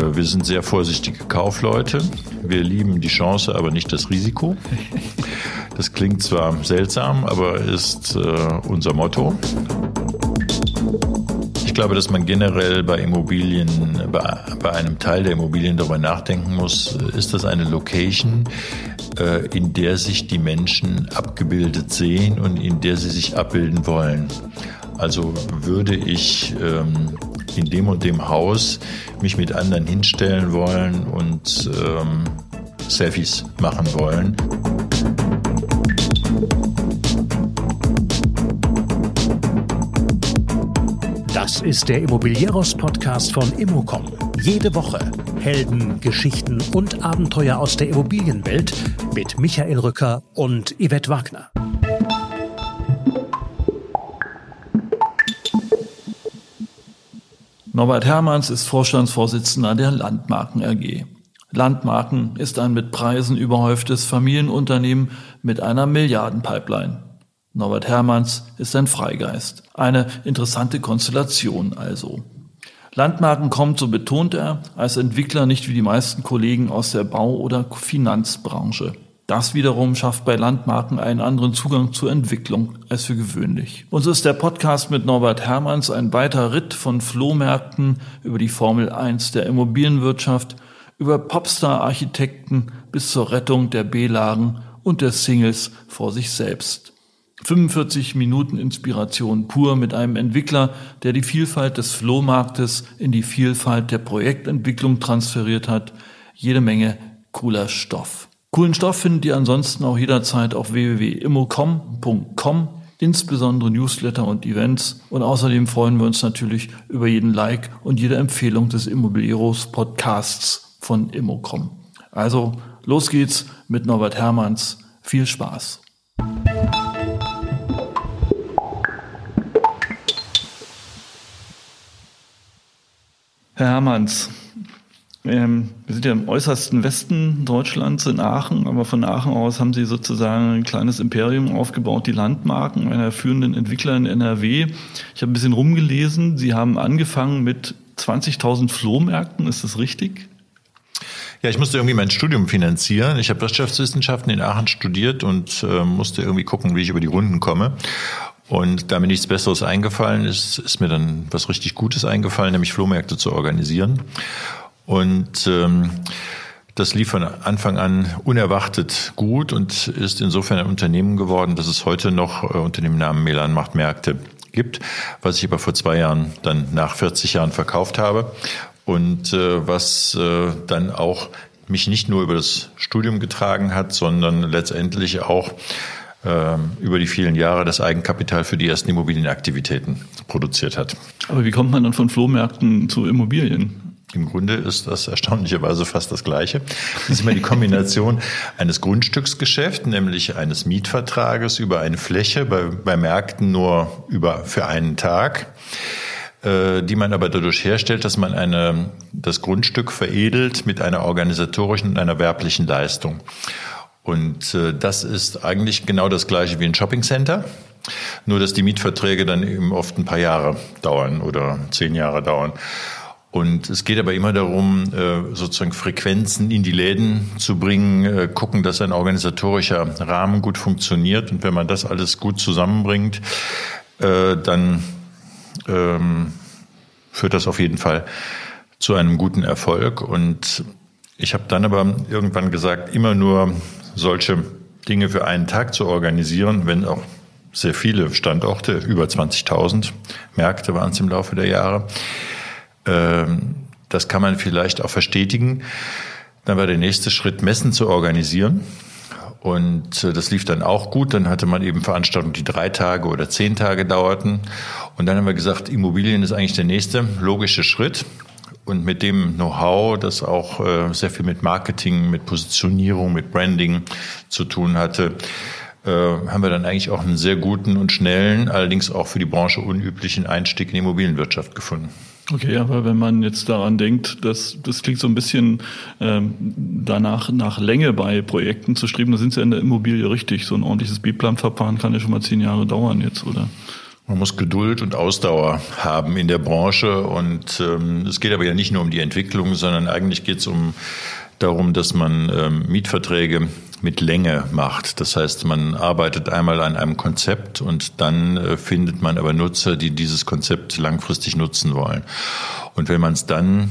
Äh, wir sind sehr vorsichtige Kaufleute. Wir lieben die Chance, aber nicht das Risiko. Das klingt zwar seltsam, aber ist äh, unser Motto. Ich glaube, dass man generell bei Immobilien, bei, einem Teil der Immobilien darüber nachdenken muss, ist das eine Location, äh, in der sich die Menschen abgebildet sehen und in der sie sich abbilden wollen. Also würde ich ähm, in dem und dem Haus mich mit anderen hinstellen wollen und ähm, Selfies machen wollen. Das ist der Immobilieros-Podcast von Immocom. Jede Woche Helden, Geschichten und Abenteuer aus der Immobilienwelt mit Michael Rücker und Yvette Wagner. Norbert Hermanns ist Vorstandsvorsitzender der Landmarken AG. Landmarken ist ein mit Preisen überhäuftes Familienunternehmen mit einer Milliardenpipeline. Norbert Hermanns ist ein Freigeist. Eine interessante Konstellation also. Landmarken kommt, so betont er, als Entwickler nicht wie die meisten Kollegen aus der Bau- oder Finanzbranche. Das wiederum schafft bei Landmarken einen anderen Zugang zur Entwicklung als für gewöhnlich. Uns ist der Podcast mit Norbert Hermanns ein weiter Ritt von Flohmärkten über die Formel 1 der Immobilienwirtschaft, über Popstar-Architekten bis zur Rettung der B-Lagen und der Singles vor sich selbst. 45 Minuten Inspiration pur mit einem Entwickler, der die Vielfalt des Flohmarktes in die Vielfalt der Projektentwicklung transferiert hat. Jede Menge cooler Stoff. Coolen Stoff findet ihr ansonsten auch jederzeit auf www.immocom.com, insbesondere Newsletter und Events. Und außerdem freuen wir uns natürlich über jeden Like und jede Empfehlung des Immobilieros Podcasts von Immocom. Also los geht's mit Norbert Hermanns. Viel Spaß. Herr Hermanns, ähm, wir sind ja im äußersten Westen Deutschlands, in Aachen, aber von Aachen aus haben Sie sozusagen ein kleines Imperium aufgebaut, die Landmarken einer führenden Entwickler in NRW. Ich habe ein bisschen rumgelesen. Sie haben angefangen mit 20.000 Flohmärkten, ist das richtig? Ja, ich musste irgendwie mein Studium finanzieren. Ich habe Wirtschaftswissenschaften in Aachen studiert und äh, musste irgendwie gucken, wie ich über die Runden komme. Und da mir nichts Besseres eingefallen ist, ist mir dann was richtig Gutes eingefallen, nämlich Flohmärkte zu organisieren. Und ähm, das lief von Anfang an unerwartet gut und ist insofern ein Unternehmen geworden, dass es heute noch äh, unter dem Namen Melan macht Märkte gibt, was ich aber vor zwei Jahren dann nach 40 Jahren verkauft habe und äh, was äh, dann auch mich nicht nur über das Studium getragen hat, sondern letztendlich auch ähm, über die vielen Jahre das Eigenkapital für die ersten Immobilienaktivitäten produziert hat. Aber wie kommt man dann von Flohmärkten zu Immobilien? Im Grunde ist das erstaunlicherweise fast das Gleiche. Das ist immer die Kombination eines Grundstücksgeschäfts, nämlich eines Mietvertrages über eine Fläche, bei, bei Märkten nur über, für einen Tag, äh, die man aber dadurch herstellt, dass man eine, das Grundstück veredelt mit einer organisatorischen und einer werblichen Leistung. Und äh, das ist eigentlich genau das gleiche wie ein Shoppingcenter. Nur, dass die Mietverträge dann eben oft ein paar Jahre dauern oder zehn Jahre dauern. Und es geht aber immer darum, äh, sozusagen Frequenzen in die Läden zu bringen, äh, gucken, dass ein organisatorischer Rahmen gut funktioniert. Und wenn man das alles gut zusammenbringt, äh, dann ähm, führt das auf jeden Fall zu einem guten Erfolg. Und ich habe dann aber irgendwann gesagt, immer nur solche Dinge für einen Tag zu organisieren, wenn auch sehr viele Standorte, über 20.000 Märkte waren es im Laufe der Jahre. Ähm, das kann man vielleicht auch verstetigen. Dann war der nächste Schritt, Messen zu organisieren. Und äh, das lief dann auch gut. Dann hatte man eben Veranstaltungen, die drei Tage oder zehn Tage dauerten. Und dann haben wir gesagt, Immobilien ist eigentlich der nächste logische Schritt. Und mit dem Know-how, das auch äh, sehr viel mit Marketing, mit Positionierung, mit Branding zu tun hatte, äh, haben wir dann eigentlich auch einen sehr guten und schnellen, allerdings auch für die Branche unüblichen Einstieg in die Immobilienwirtschaft gefunden. Okay, aber wenn man jetzt daran denkt, dass das klingt so ein bisschen ähm, danach nach Länge bei Projekten zu streben, da sind sie in der Immobilie richtig. So ein ordentliches B-Plan-Verfahren kann ja schon mal zehn Jahre dauern jetzt, oder? Man muss Geduld und Ausdauer haben in der Branche. Und ähm, es geht aber ja nicht nur um die Entwicklung, sondern eigentlich geht es um darum, dass man ähm, Mietverträge mit Länge macht. Das heißt, man arbeitet einmal an einem Konzept und dann äh, findet man aber Nutzer, die dieses Konzept langfristig nutzen wollen. Und wenn man es dann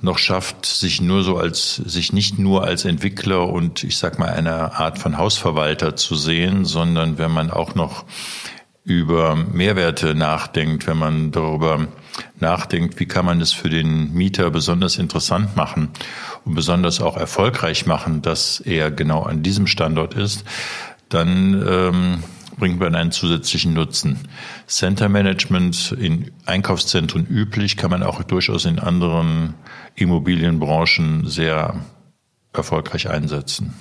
noch schafft, sich nur so als, sich nicht nur als Entwickler und ich sag mal eine Art von Hausverwalter zu sehen, sondern wenn man auch noch über Mehrwerte nachdenkt, wenn man darüber nachdenkt, wie kann man es für den Mieter besonders interessant machen besonders auch erfolgreich machen, dass er genau an diesem Standort ist, dann ähm, bringt man einen zusätzlichen Nutzen. Center Management in Einkaufszentren üblich, kann man auch durchaus in anderen Immobilienbranchen sehr erfolgreich einsetzen.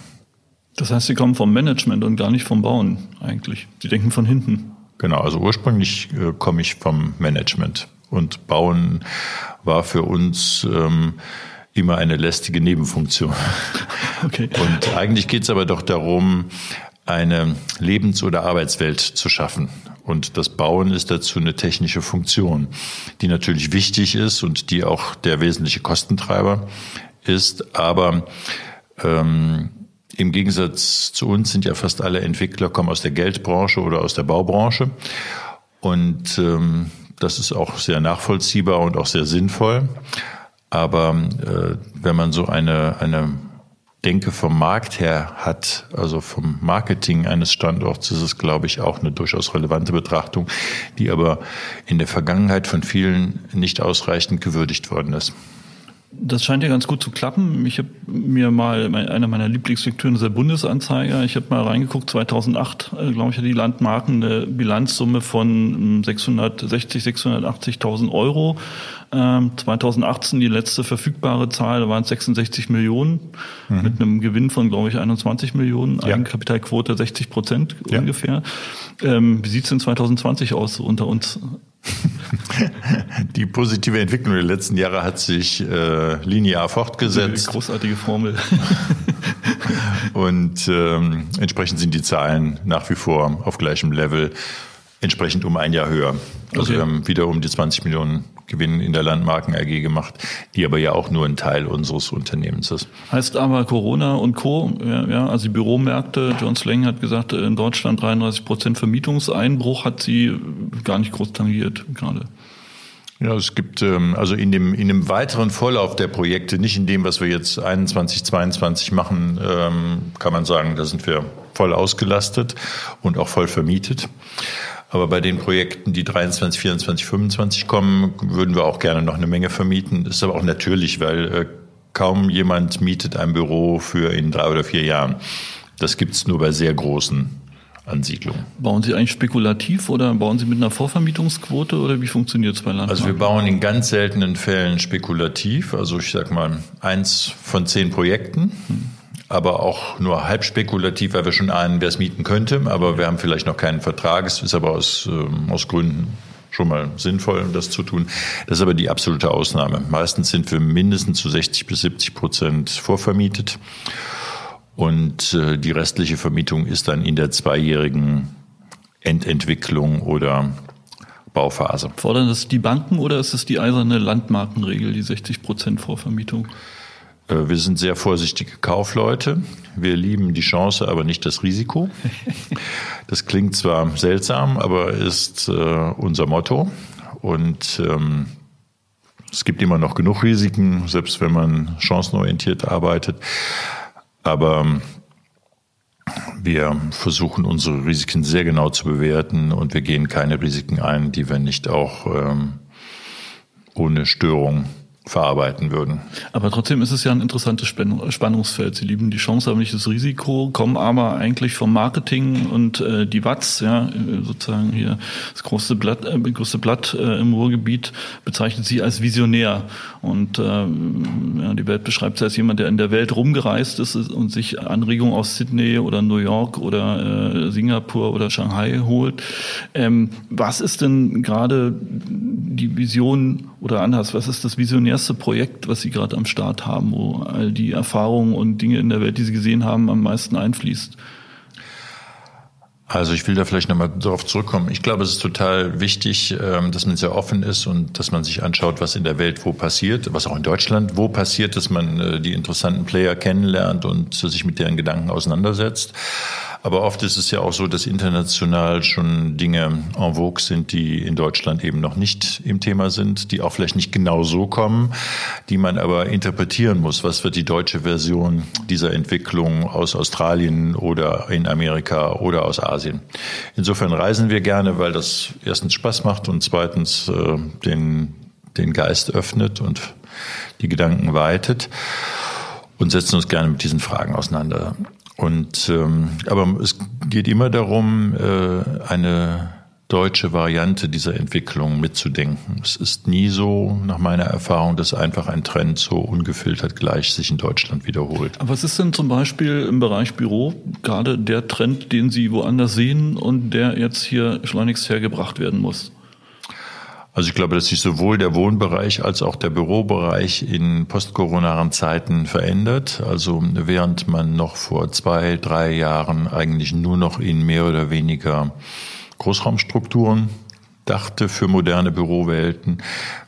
Das heißt, Sie kommen vom Management und gar nicht vom Bauen eigentlich. Sie denken von hinten. Genau, also ursprünglich äh, komme ich vom Management und Bauen war für uns ähm, immer eine lästige Nebenfunktion. Okay. Und eigentlich geht es aber doch darum, eine Lebens- oder Arbeitswelt zu schaffen. Und das Bauen ist dazu eine technische Funktion, die natürlich wichtig ist und die auch der wesentliche Kostentreiber ist. Aber ähm, im Gegensatz zu uns sind ja fast alle Entwickler kommen aus der Geldbranche oder aus der Baubranche. Und ähm, das ist auch sehr nachvollziehbar und auch sehr sinnvoll. Aber äh, wenn man so eine, eine Denke vom Markt her hat, also vom Marketing eines Standorts, ist es, glaube ich, auch eine durchaus relevante Betrachtung, die aber in der Vergangenheit von vielen nicht ausreichend gewürdigt worden ist. Das scheint ja ganz gut zu klappen. Ich habe mir mal, einer meiner Lieblingslektüren ist der Bundesanzeiger. Ich habe mal reingeguckt, 2008, äh, glaube ich, hat die Landmarken eine Bilanzsumme von 660, hm, 680.000 Euro. 2018 ähm, die letzte verfügbare Zahl, da waren es 66 Millionen mhm. mit einem Gewinn von, glaube ich, 21 Millionen, ja. Eigenkapitalquote 60 Prozent ja. ungefähr. Ähm, wie sieht's denn 2020 aus unter uns? Die positive Entwicklung der letzten Jahre hat sich äh, linear fortgesetzt. Großartige Formel. Und ähm, entsprechend sind die Zahlen nach wie vor auf gleichem Level, entsprechend um ein Jahr höher. Also okay. wir haben wieder um die 20 Millionen Gewinn in der Landmarken AG gemacht, die aber ja auch nur ein Teil unseres Unternehmens ist. Heißt aber Corona und Co., ja, ja also die Büromärkte, John Slang hat gesagt, in Deutschland 33 Prozent Vermietungseinbruch hat sie gar nicht groß tangiert gerade. Ja, es gibt ähm, also in dem in dem weiteren Vorlauf der Projekte, nicht in dem, was wir jetzt 21, 22 machen, ähm, kann man sagen, da sind wir voll ausgelastet und auch voll vermietet. Aber bei den Projekten, die 23, 24, 25 kommen, würden wir auch gerne noch eine Menge vermieten. Das ist aber auch natürlich, weil äh, kaum jemand mietet ein Büro für in drei oder vier Jahren. Das gibt's nur bei sehr großen Ansiedlungen. Bauen Sie eigentlich spekulativ oder bauen Sie mit einer Vorvermietungsquote oder wie funktioniert es bei Landmarken? Also wir bauen in ganz seltenen Fällen spekulativ. Also ich sag mal eins von zehn Projekten. Hm aber auch nur halb spekulativ, weil wir schon ahnen, wer es mieten könnte. Aber wir haben vielleicht noch keinen Vertrag. Es ist aber aus, äh, aus Gründen schon mal sinnvoll, das zu tun. Das ist aber die absolute Ausnahme. Meistens sind wir mindestens zu 60 bis 70 Prozent vorvermietet. Und äh, die restliche Vermietung ist dann in der zweijährigen Endentwicklung oder Bauphase. Fordern das die Banken oder ist es die eiserne Landmarkenregel, die 60 Prozent Vorvermietung? Äh, wir sind sehr vorsichtige Kaufleute. Wir lieben die Chance, aber nicht das Risiko. Das klingt zwar seltsam, aber ist äh, unser Motto. Und ähm, es gibt immer noch genug Risiken, selbst wenn man chancenorientiert arbeitet. Aber ähm, wir versuchen unsere Risiken sehr genau zu bewerten und wir gehen keine Risiken ein, die wir nicht auch ähm, ohne Störung verarbeiten würden. Aber trotzdem ist es ja ein interessantes Spannungsfeld. Sie lieben die Chance, aber nicht das Risiko, kommen aber eigentlich vom Marketing und äh, die Watz, ja, sozusagen hier das große Blatt, äh, größte Blatt äh, im Ruhrgebiet bezeichnet sie als Visionär. Und äh, ja, die Welt beschreibt sie als jemand, der in der Welt rumgereist ist und sich Anregungen aus Sydney oder New York oder äh, Singapur oder Shanghai holt. Ähm, was ist denn gerade die Vision oder anders, was ist das visionärste Projekt, was Sie gerade am Start haben, wo all die Erfahrungen und Dinge in der Welt, die Sie gesehen haben, am meisten einfließt? Also ich will da vielleicht nochmal darauf zurückkommen. Ich glaube, es ist total wichtig, ähm, dass man sehr offen ist und dass man sich anschaut, was in der Welt wo passiert, was auch in Deutschland wo passiert, dass man äh, die interessanten Player kennenlernt und sich mit deren Gedanken auseinandersetzt. Aber oft ist es ja auch so, dass international schon Dinge en vogue sind, die in Deutschland eben noch nicht im Thema sind, die auch vielleicht nicht genau so kommen, die man aber interpretieren muss. Was wird die deutsche Version dieser Entwicklung aus Australien oder in Amerika oder aus Asien? Insofern reisen wir gerne, weil das erstens Spaß macht und zweitens äh, den, den Geist öffnet und die Gedanken weitet und setzen uns gerne mit diesen Fragen auseinander. Und ähm, aber es geht immer darum, äh, eine deutsche Variante dieser Entwicklung mitzudenken. Es ist nie so, nach meiner Erfahrung, dass einfach ein Trend so ungefiltert gleich sich in Deutschland wiederholt. Aber was ist denn zum Beispiel im Bereich Büro gerade der Trend, den Sie woanders sehen und der jetzt hier schleunigst hergebracht werden muss? Also ich glaube, dass sich sowohl der Wohnbereich als auch der Bürobereich in postkoronaren Zeiten verändert. Also während man noch vor zwei, drei Jahren eigentlich nur noch in mehr oder weniger Großraumstrukturen dachte für moderne Bürowelten,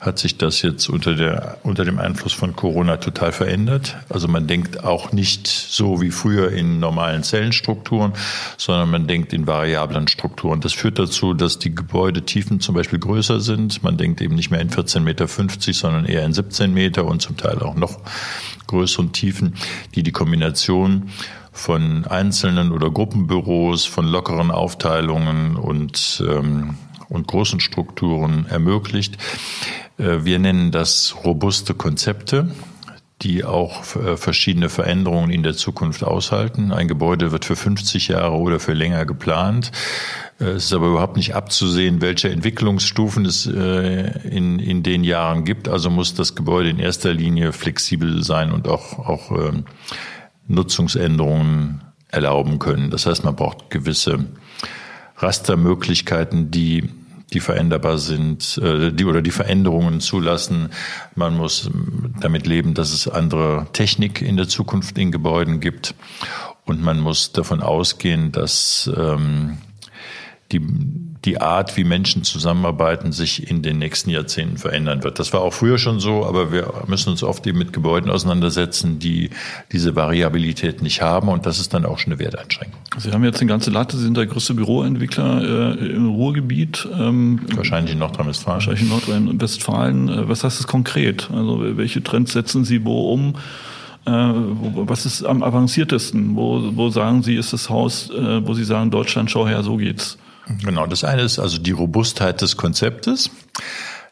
hat sich das jetzt unter, der, unter dem Einfluss von Corona total verändert. Also man denkt auch nicht so wie früher in normalen Zellenstrukturen, sondern man denkt in variablen Strukturen. Das führt dazu, dass die Gebäudetiefen zum Beispiel größer sind. Man denkt eben nicht mehr in 14,50 Meter, sondern eher in 17 Meter und zum Teil auch noch größeren Tiefen, die die Kombination von einzelnen oder Gruppenbüros, von lockeren Aufteilungen und ähm, und großen Strukturen ermöglicht. Äh, wir nennen das robuste Konzepte die auch äh, verschiedene Veränderungen in der Zukunft aushalten. Ein Gebäude wird für 50 Jahre oder für länger geplant. Äh, es ist aber überhaupt nicht abzusehen, welche Entwicklungsstufen es in, in den Jahren gibt. Also muss das Gebäude in erster Linie flexibel sein und auch, auch ähm, Nutzungsänderungen erlauben können. Das heißt, man braucht gewisse Rastermöglichkeiten, die die veränderbar sind, äh, die oder die Veränderungen zulassen. Man muss damit leben, dass es andere Technik in der Zukunft in Gebäuden gibt. Und man muss davon ausgehen, dass ähm, die die Art, wie Menschen zusammenarbeiten, sich in den nächsten Jahrzehnten verändern wird. Das war auch früher schon so, aber wir müssen uns oft eben mit Gebäuden auseinandersetzen, die diese Variabilität nicht haben und das ist dann auch schon eine Werteinschränkung. Sie haben jetzt eine ganze Latte, Sie sind der größte Büroentwickler äh, im Ruhrgebiet. Ähm, wahrscheinlich in Nordrhein-Westfalen. Wahrscheinlich in Nordrhein-Westfalen. Äh, was heißt das konkret? Also welche Trends setzen Sie wo um? Äh, was ist am avanciertesten? Wo, wo sagen Sie, ist das Haus, äh, wo Sie sagen, Deutschland, schau her, so geht's? Genau, das eine ist also die Robustheit des Konzeptes.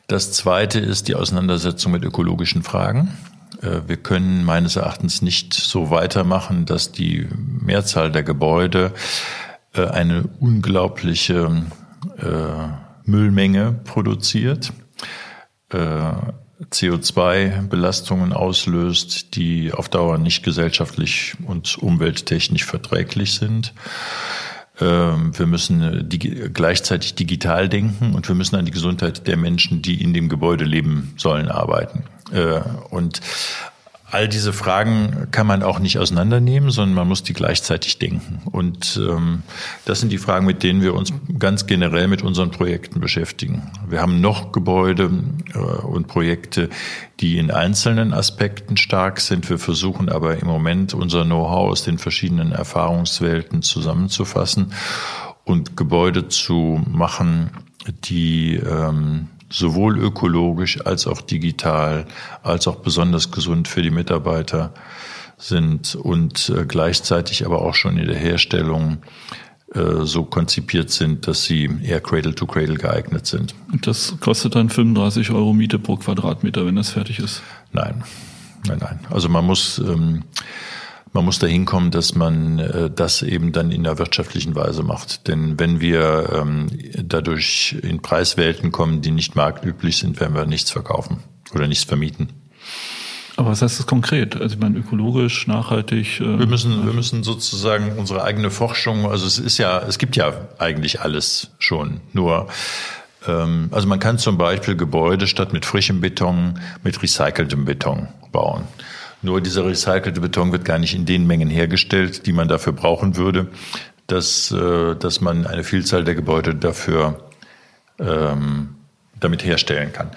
Das zweite ist die Auseinandersetzung mit ökologischen Fragen. Äh, wir können meines Erachtens nicht so weitermachen, dass die Mehrzahl der Gebäude äh, eine unglaubliche äh, Müllmenge produziert, CO2-Belastungen auslöst, die auf Dauer nicht gesellschaftlich und umwelttechnisch verträglich sind. Ähm, wir müssen äh, gleichzeitig digital denken und wir müssen an die Gesundheit der Menschen, die in dem Gebäude leben sollen, arbeiten. Äh, und all diese Fragen kann man auch nicht auseinandernehmen, sondern man muss die gleichzeitig denken. Und ähm, das sind die Fragen, mit denen wir uns ganz generell mit unseren Projekten beschäftigen. Wir haben noch Gebäude äh, und Projekte, die in einzelnen Aspekten stark sind. Wir versuchen aber im Moment unser Know-how aus den verschiedenen Erfahrungswelten zusammenzufassen und Gebäude zu machen, die ähm, sowohl ökologisch als auch digital, als auch besonders gesund für die Mitarbeiter sind und äh, gleichzeitig aber auch schon in der Herstellung äh, so konzipiert sind, dass sie eher Cradle to Cradle geeignet sind. Und das kostet dann 35 Euro Miete pro Quadratmeter, wenn das fertig ist? Nein, nein, nein. Also man muss ähm, man muss dahin kommen, dass man äh, das eben dann in der wirtschaftlichen Weise macht. Denn wenn wir ähm, dadurch in Preiswelten kommen, die nicht marktüblich sind, werden wir nichts verkaufen oder nichts vermieten. Aber was heißt das konkret? Also ich meine, ökologisch, nachhaltig? Äh wir müssen, wir müssen sozusagen unsere eigene Forschung, also es ist ja, es gibt ja eigentlich alles schon. Nur ähm, also man kann zum Beispiel Gebäude statt mit frischem Beton mit recyceltem Beton bauen. Nur dieser recycelte Beton wird gar nicht in den Mengen hergestellt, die man dafür brauchen würde. dass, äh, dass man eine Vielzahl der Gebäude dafür ähm, damit herstellen kann.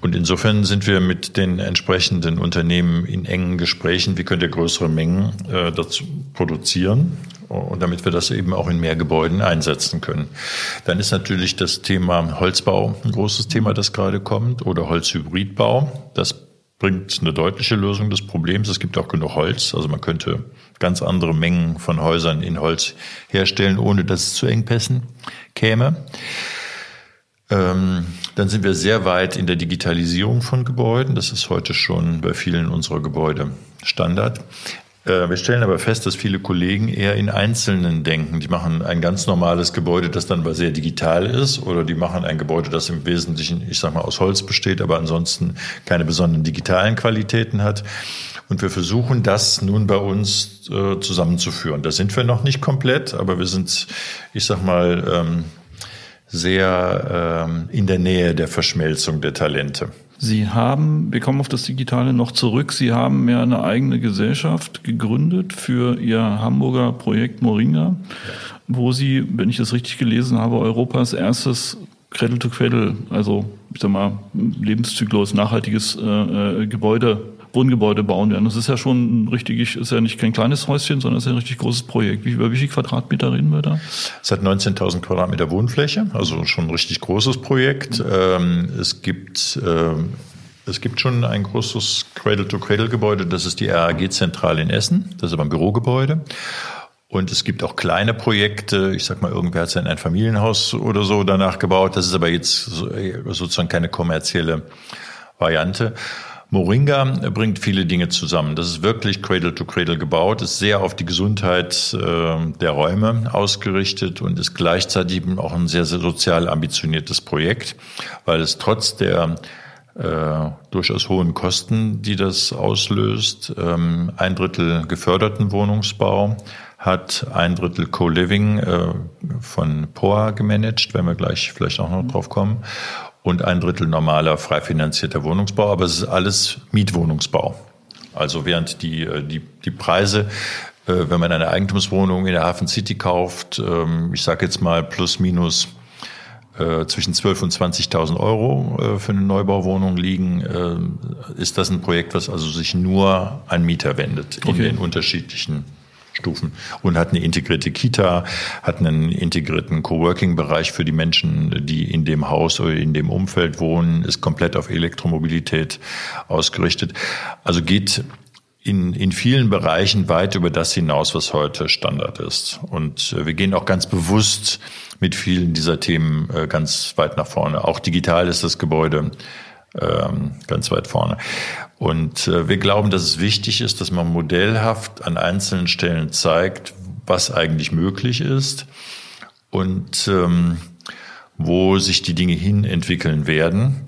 Und insofern sind wir mit den entsprechenden Unternehmen in engen Gesprächen, wie könnt ihr größere Mengen äh, dazu produzieren und damit wir das eben auch in mehr Gebäuden einsetzen können. Dann ist natürlich das Thema Holzbau ein großes Thema, das gerade kommt, oder Holzhybridbau. Das bringt eine deutliche Lösung des Problems. Es gibt auch genug Holz, also man könnte ganz andere Mengen von Häusern in Holz herstellen, ohne dass es zu Engpässen käme. Ähm, dann sind wir sehr weit in der Digitalisierung von Gebäuden. Das ist heute schon bei vielen unserer Gebäude Standard. Äh, wir stellen aber fest, dass viele Kollegen eher in Einzelnen denken. Die machen ein ganz normales Gebäude, das dann sehr digital ist, oder die machen ein Gebäude, das im Wesentlichen, ich sag mal, aus Holz besteht, aber ansonsten keine besonderen digitalen Qualitäten hat. Und wir versuchen das nun bei uns äh, zusammenzuführen. Da sind wir noch nicht komplett, aber wir sind, ich sag mal, ähm, sehr ähm, in der Nähe der Verschmelzung der Talente. Sie haben, wir kommen auf das Digitale noch zurück, Sie haben ja eine eigene Gesellschaft gegründet für Ihr Hamburger Projekt Moringa, wo Sie, wenn ich das richtig gelesen habe, Europas erstes Cradle-to-Cradle, also ich sag mal, Lebenszyklus, nachhaltiges äh, äh Gebäude Wohngebäude bauen werden. Das ist ja schon richtig, ist ja nicht kein kleines Häuschen, sondern ist ein richtig großes Projekt. Wie, über wie viele Quadratmeter reden wir da? Es hat 19.000 Quadratmeter Wohnfläche, also schon ein richtig großes Projekt. Mhm. es gibt, ähm, es gibt schon ein großes Cradle-to-Cradle-Gebäude, das ist die RAG-Zentrale in Essen. Das ist aber ein Bürogebäude. Und es gibt auch kleine Projekte. Ich sag mal, irgendwer hat sein ein Familienhaus oder so danach gebaut. Das ist aber jetzt sozusagen keine kommerzielle Variante. Moringa bringt viele Dinge zusammen. Das ist wirklich Cradle to Cradle gebaut, ist sehr auf die Gesundheit äh, der Räume ausgerichtet und ist gleichzeitig auch ein sehr, sehr sozial ambitioniertes Projekt, weil es trotz der äh, durchaus hohen Kosten, die das auslöst, ähm, ein Drittel geförderten Wohnungsbau hat ein Drittel Co-Living äh, von POA gemanagt, wenn wir gleich vielleicht auch noch drauf kommen und ein Drittel normaler frei finanzierter Wohnungsbau, aber es ist alles Mietwohnungsbau. Also während die, äh, die, die Preise, äh, wenn man eine Eigentumswohnung in der Hafen City kauft, ähm, ich sage jetzt mal plus minus äh, zwischen 12.000 und 20.000 Euro für eine Neubauwohnung liegen, ist das ein Projekt, was also sich nur an Mieter wendet in den unterschiedlichen Stufen und hat eine integrierte Kita, hat einen integrierten Coworking-Bereich für die Menschen, die in dem Haus oder in dem Umfeld wohnen, ist komplett auf Elektromobilität ausgerichtet. Also geht in, in vielen Bereichen weit über das hinaus, was heute Standard ist. Und äh, wir gehen auch ganz bewusst mit vielen dieser Themen äh, ganz weit nach vorne. Auch digital ist das Gebäude ähm, ganz weit vorne. Und äh, wir glauben, dass es wichtig ist, dass man modellhaft an einzelnen Stellen zeigt, was eigentlich möglich ist und ähm, wo sich die Dinge hin entwickeln werden.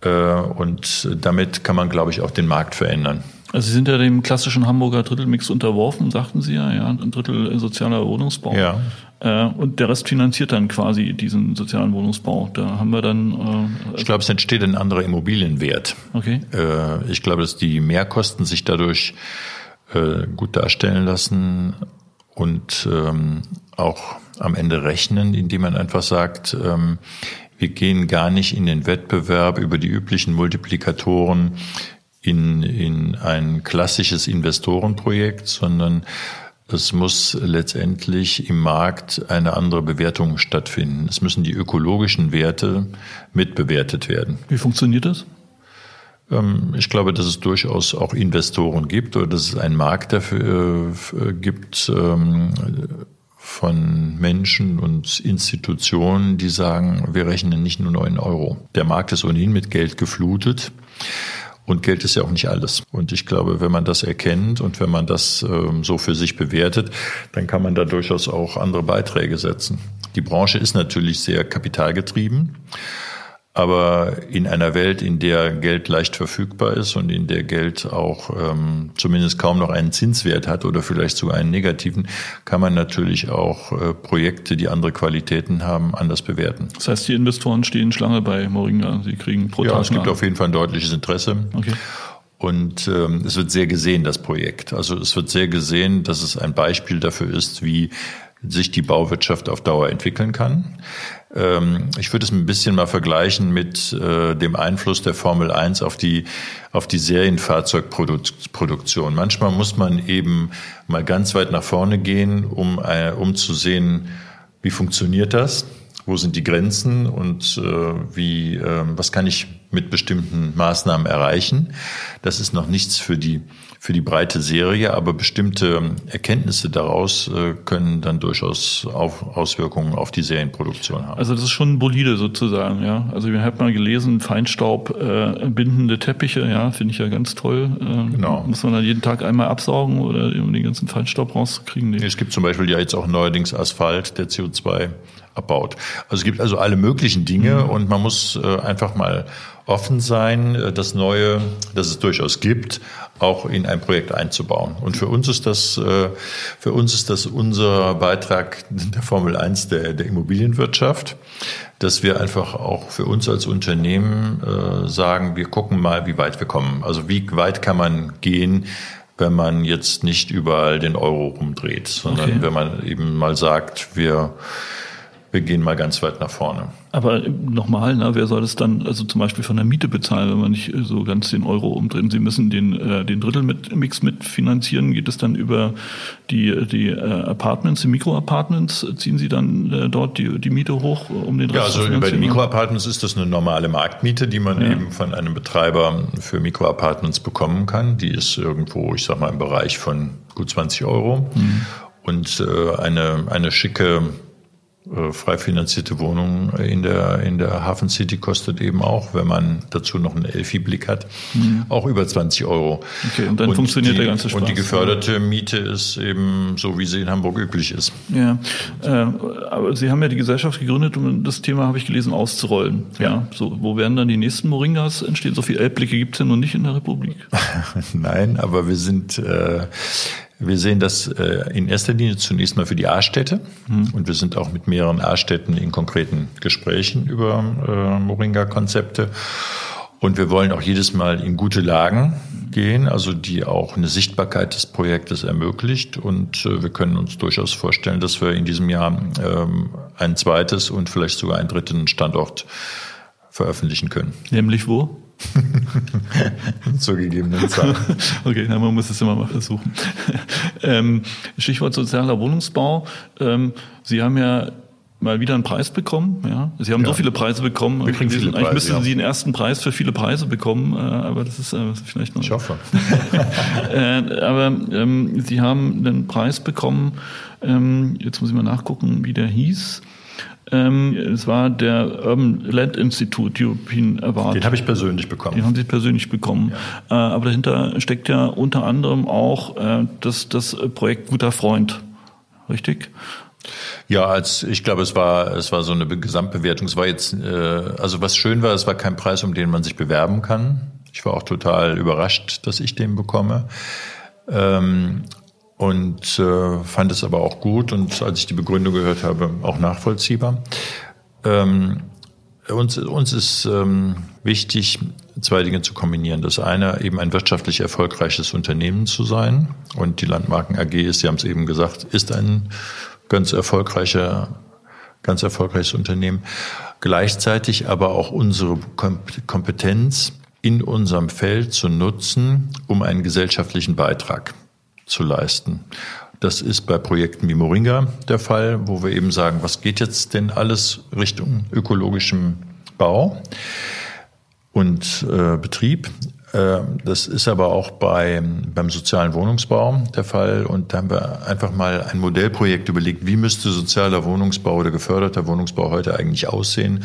Äh, und damit kann man, glaube ich, auch den Markt verändern. Also Sie sind ja dem klassischen Hamburger Drittelmix unterworfen, sagten Sie ja, ja, ein Drittel sozialer Wohnungsbau. Ja. Äh, und der Rest finanziert dann quasi diesen sozialen Wohnungsbau. Da haben wir dann. Äh, ich glaube, es entsteht ein anderer Immobilienwert. Okay. Äh, ich glaube, dass die Mehrkosten sich dadurch äh, gut darstellen lassen und ähm, auch am Ende rechnen, indem man einfach sagt, ähm, wir gehen gar nicht in den Wettbewerb über die üblichen Multiplikatoren in, in ein klassisches Investorenprojekt, sondern es muss letztendlich im Markt eine andere Bewertung stattfinden. Es müssen die ökologischen Werte mitbewertet werden. Wie funktioniert das? Ähm, ich glaube, dass es durchaus auch Investoren gibt oder dass es einen Markt dafür äh, gibt ähm, von Menschen und Institutionen, die sagen, wir rechnen nicht nur 9 Euro. Der Markt ist ohnehin mit Geld geflutet. Und Geld ist ja auch nicht alles. Und ich glaube, wenn man das erkennt und wenn man das ähm, so für sich bewertet, dann kann man da durchaus auch andere Beiträge setzen. Die Branche ist natürlich sehr kapitalgetrieben. Aber in einer Welt, in der Geld leicht verfügbar ist und in der Geld auch ähm, zumindest kaum noch einen Zinswert hat oder vielleicht sogar einen negativen, kann man natürlich auch äh, Projekte, die andere Qualitäten haben, anders bewerten. Das heißt, die Investoren stehen Schlange bei Moringa. Sie kriegen pro Ja, es gibt auf jeden Fall ein deutliches Interesse. Okay. Und ähm, es wird sehr gesehen, das Projekt. Also es wird sehr gesehen, dass es ein Beispiel dafür ist, wie sich die Bauwirtschaft auf Dauer entwickeln kann. Ähm, ich würde es ein bisschen mal vergleichen mit äh, dem Einfluss der Formel 1 auf die, auf die Serienfahrzeugproduktion. Manchmal muss man eben mal ganz weit nach vorne gehen, um, äh, um zu sehen, wie funktioniert das? Wo sind die Grenzen und äh, wie, äh, was kann ich mit bestimmten Maßnahmen erreichen? Das ist noch nichts für die für die breite Serie, aber bestimmte Erkenntnisse daraus äh, können dann durchaus auf Auswirkungen auf die Serienproduktion haben. Also das ist schon bolide sozusagen, ja. Also wir haben mal gelesen, Feinstaub äh, bindende Teppiche, ja, finde ich ja ganz toll. Äh, genau. Muss man dann jeden Tag einmal absaugen oder um den ganzen Feinstaub rauszukriegen? Nee. Es gibt zum Beispiel ja jetzt auch neuerdings Asphalt, der CO2 abbaut. Also es gibt also alle möglichen Dinge mhm. und man muss äh, einfach mal offen sein, äh, das Neue, das es durchaus gibt, auch in ein Projekt einzubauen. Und für uns ist das, äh, für uns ist das unser Beitrag der Formel 1 der, der Immobilienwirtschaft, dass wir einfach auch für uns als Unternehmen äh, sagen, wir gucken mal, wie weit wir kommen. Also wie weit kann man gehen, wenn man jetzt nicht überall den Euro rumdreht, sondern okay. wenn man eben mal sagt, wir wir gehen mal ganz weit nach vorne. Aber nochmal, ne, wer soll das dann also zum Beispiel von der Miete bezahlen, wenn man nicht so ganz den Euro umdrehen? Sie müssen den, äh, den Drittelmix mitfinanzieren. Geht es dann über die, die äh, Apartments, die Mikroapartments? Ziehen Sie dann äh, dort die, die Miete hoch, um den Rest Ja, also über die Mikroapartments ist das eine normale Marktmiete, die man ja. eben von einem Betreiber für Mikroapartments bekommen kann. Die ist irgendwo, ich sag mal, im Bereich von gut 20 Euro. Mhm. Und äh, eine, eine schicke äh, frei finanzierte Wohnung in der, in der Hafen City kostet eben auch, wenn man dazu noch einen Elfi-Blick hat, mhm. auch über 20 Euro. Okay, und dann und funktioniert die, der ganze Spaß. Und die geförderte Miete ist eben so, wie sie in Hamburg üblich ist. Ja, äh, aber Sie haben ja die Gesellschaft gegründet, um das Thema, habe ich gelesen, auszurollen. Ja. ja. so, wo werden dann die nächsten Moringas entstehen? So viele Elbblicke gibt es ja noch nicht in der Republik. Nein, aber wir sind... Äh, wir sehen das äh, in erster Linie zunächst mal für die A-Städte mhm. und wir sind auch mit mehreren A-Städten in konkreten Gesprächen über äh, Moringa-Konzepte. Und wir wollen auch jedes Mal in gute Lagen gehen, also die auch eine Sichtbarkeit des Projektes ermöglicht. Und äh, wir können uns durchaus vorstellen, dass wir in diesem Jahr ähm, ein zweites und vielleicht sogar einen dritten Standort veröffentlichen können. Nämlich wo? Zur gegebenen Zeit. okay, na, man muss es immer mal versuchen. ähm, Stichwort sozialer Wohnungsbau. Ähm, Sie haben ja mal wieder einen Preis bekommen. Ja, Sie haben ja. so viele Preise bekommen. Wir kriegen viele Preise, Eigentlich müssten ja. Sie den ersten Preis für viele Preise bekommen, äh, aber das ist äh, vielleicht noch. Ich hoffe. äh, aber ähm, Sie haben einen Preis bekommen. Ähm, jetzt muss ich mal nachgucken, wie der hieß. Ähm, es war der Urban Land Institute European Award. Den habe ich persönlich bekommen. Den haben Sie persönlich bekommen. Ja. Äh, aber dahinter steckt ja unter anderem auch äh, das, das Projekt Guter Freund. Richtig? Ja, als ich glaube, es war es war so eine Gesamtbewertung. Es war jetzt äh, also was schön war, es war kein Preis, um den man sich bewerben kann. Ich war auch total überrascht, dass ich den bekomme. Ähm, und äh, fand es aber auch gut und als ich die Begründung gehört habe, auch nachvollziehbar. Ähm, uns, uns ist ähm, wichtig, zwei Dinge zu kombinieren. Das eine, eben ein wirtschaftlich erfolgreiches Unternehmen zu sein. Und die Landmarken AG ist, Sie haben es eben gesagt, ist ein ganz erfolgreicher, ganz erfolgreiches Unternehmen. Gleichzeitig aber auch unsere Kompetenz in unserem Feld zu nutzen, um einen gesellschaftlichen Beitrag zu leisten. Das ist bei Projekten wie Moringa der Fall, wo wir eben sagen, was geht jetzt denn alles Richtung ökologischem Bau und äh, Betrieb. Äh, das ist aber auch bei, beim sozialen Wohnungsbau der Fall. Und da haben wir einfach mal ein Modellprojekt überlegt, wie müsste sozialer Wohnungsbau oder geförderter Wohnungsbau heute eigentlich aussehen,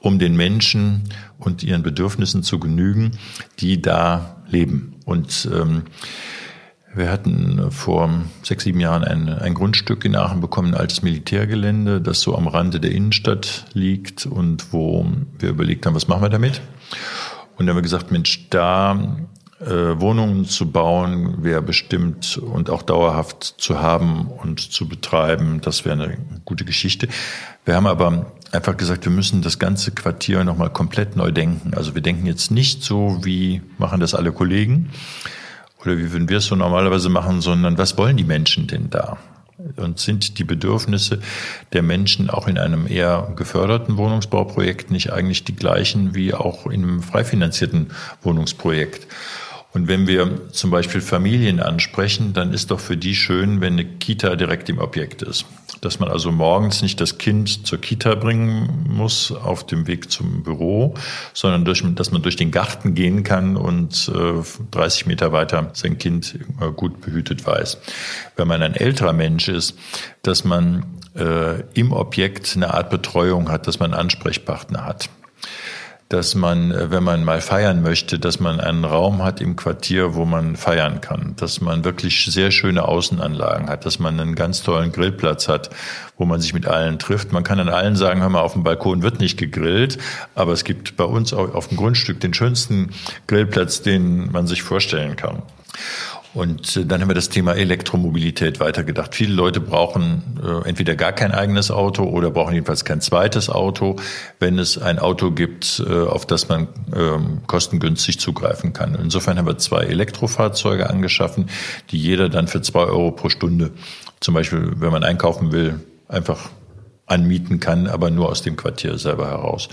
um den Menschen und ihren Bedürfnissen zu genügen, die da leben. Und ähm, wir hatten vor sechs, sieben Jahren ein, ein Grundstück in Aachen bekommen, ein altes Militärgelände, das so am Rande der Innenstadt liegt und wo wir überlegt haben, was machen wir damit? Und dann haben wir gesagt, Mensch, da äh, Wohnungen zu bauen, wäre bestimmt und auch dauerhaft zu haben und zu betreiben, das wäre eine gute Geschichte. Wir haben aber einfach gesagt, wir müssen das ganze Quartier nochmal komplett neu denken. Also wir denken jetzt nicht so, wie machen das alle Kollegen, oder wie würden wir es so normalerweise machen, sondern was wollen die Menschen denn da? und sind die Bedürfnisse der Menschen auch in einem eher geförderten Wohnungsbauprojekt nicht eigentlich die gleichen wie auch in einem frei finanzierten Wohnungsprojekt. Und wenn wir zum Beispiel Familien ansprechen, dann ist doch für die schön, wenn eine Kita direkt im Objekt ist. Dass man also morgens nicht das Kind zur Kita bringen muss auf dem Weg zum Büro, sondern durch, dass man durch den Garten gehen kann und äh, 30 Meter weiter sein Kind gut behütet weiß. Wenn man ein älterer Mensch ist, dass man äh, im Objekt eine Art Betreuung hat, dass man Ansprechpartner hat dass man, äh, wenn man mal feiern möchte, dass man einen Raum hat im Quartier, wo man feiern kann, dass man wirklich sehr schöne Außenanlagen hat, dass man einen ganz tollen Grillplatz hat, wo man sich mit allen trifft. Man kann an allen sagen, hör mal, auf dem Balkon wird nicht gegrillt, aber es gibt bei uns auf dem Grundstück den schönsten Grillplatz, den man sich vorstellen kann. Und äh, dann haben wir das Thema Elektromobilität weitergedacht. Viele Leute brauchen äh, entweder gar kein eigenes Auto oder brauchen jedenfalls kein zweites Auto, wenn es ein Auto gibt, äh, auf das man ähm, kostengünstig zugreifen kann. Insofern haben wir zwei Elektrofahrzeuge angeschaffen, die jeder dann für zwei Euro pro Stunde, zum Beispiel wenn man einkaufen will, einfach anmieten kann, aber nur aus dem Quartier selber heraus.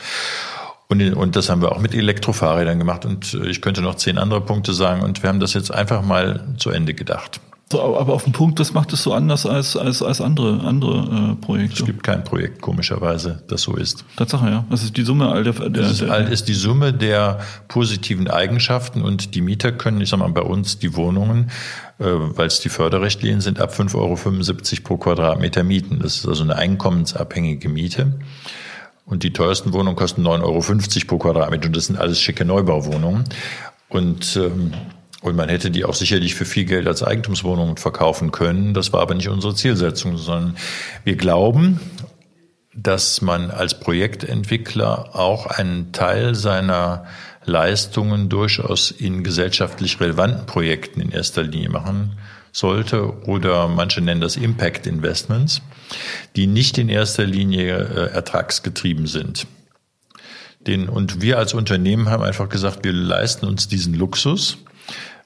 Und, und das haben wir auch mit Elektrofahrrädern gemacht. Und äh, ich könnte noch zehn andere Punkte sagen. Und wir haben das jetzt einfach mal zu Ende gedacht. So, aber auf den Punkt, das macht es so anders als, als, als andere, andere äh, Projekte. Es gibt kein Projekt, komischerweise, das so ist. Tatsache, ja. Das ist die Summe all der, der, das ist, all, ist die Summe der positiven Eigenschaften und die Mieter können, ich sag mal, bei uns die Wohnungen, äh, weil es die Förderrichtlinien sind, ab 5,75 Euro pro Quadratmeter mieten. Das ist also eine einkommensabhängige Miete. Und die teuersten Wohnungen kosten 9,50 Euro pro Quadratmeter. Und das sind alles schicke Neubauwohnungen. Und, ähm, und man hätte die auch sicherlich für viel Geld als Eigentumswohnungen verkaufen können. Das war aber nicht unsere Zielsetzung, sondern wir glauben, dass man als Projektentwickler auch einen Teil seiner Leistungen durchaus in gesellschaftlich relevanten Projekten in erster Linie machen sollte oder manche nennen das Impact Investments, die nicht in erster Linie äh, ertragsgetrieben sind. Den, und wir als Unternehmen haben einfach gesagt, wir leisten uns diesen Luxus.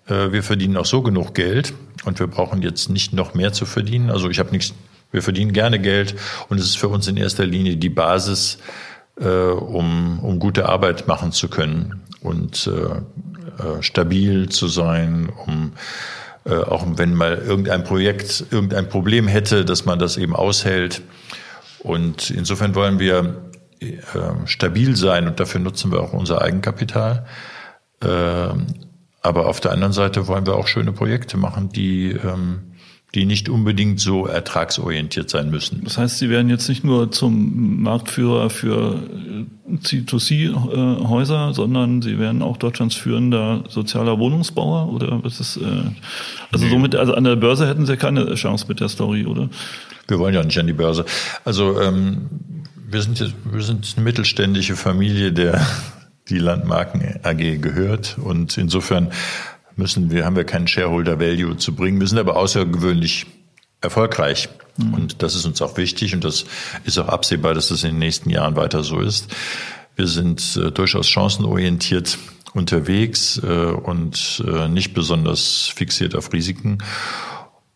Äh, wir verdienen auch so genug Geld und wir brauchen jetzt nicht noch mehr zu verdienen. Also ich habe nichts, wir verdienen gerne Geld und es ist für uns in erster Linie die Basis, äh, um, um gute Arbeit machen zu können und äh, äh stabil zu sein, um äh, auch wenn mal irgendein Projekt irgendein Problem hätte, dass man das eben aushält. Und insofern wollen wir äh, stabil sein und dafür nutzen wir auch unser Eigenkapital. Äh, aber auf der anderen Seite wollen wir auch schöne Projekte machen, die ähm, die nicht unbedingt so ertragsorientiert sein müssen. Das heißt, Sie werden jetzt nicht nur zum Marktführer für C2C-Häuser, sondern Sie werden auch Deutschlands führender sozialer Wohnungsbauer oder was ist? Äh, also nee. somit, also an der Börse hätten Sie keine Chance mit der Story, oder? Wir wollen ja nicht an die Börse. Also ähm, wir sind jetzt, wir sind eine mittelständische Familie, der die Landmarken AG gehört und insofern müssen wir, haben wir keinen Shareholder Value zu bringen. Wir sind aber außergewöhnlich erfolgreich. Mhm. Und das ist uns auch wichtig und das ist auch absehbar, dass das in den nächsten Jahren weiter so ist. Wir sind äh, durchaus chancenorientiert unterwegs äh, und äh, nicht besonders fixiert auf Risiken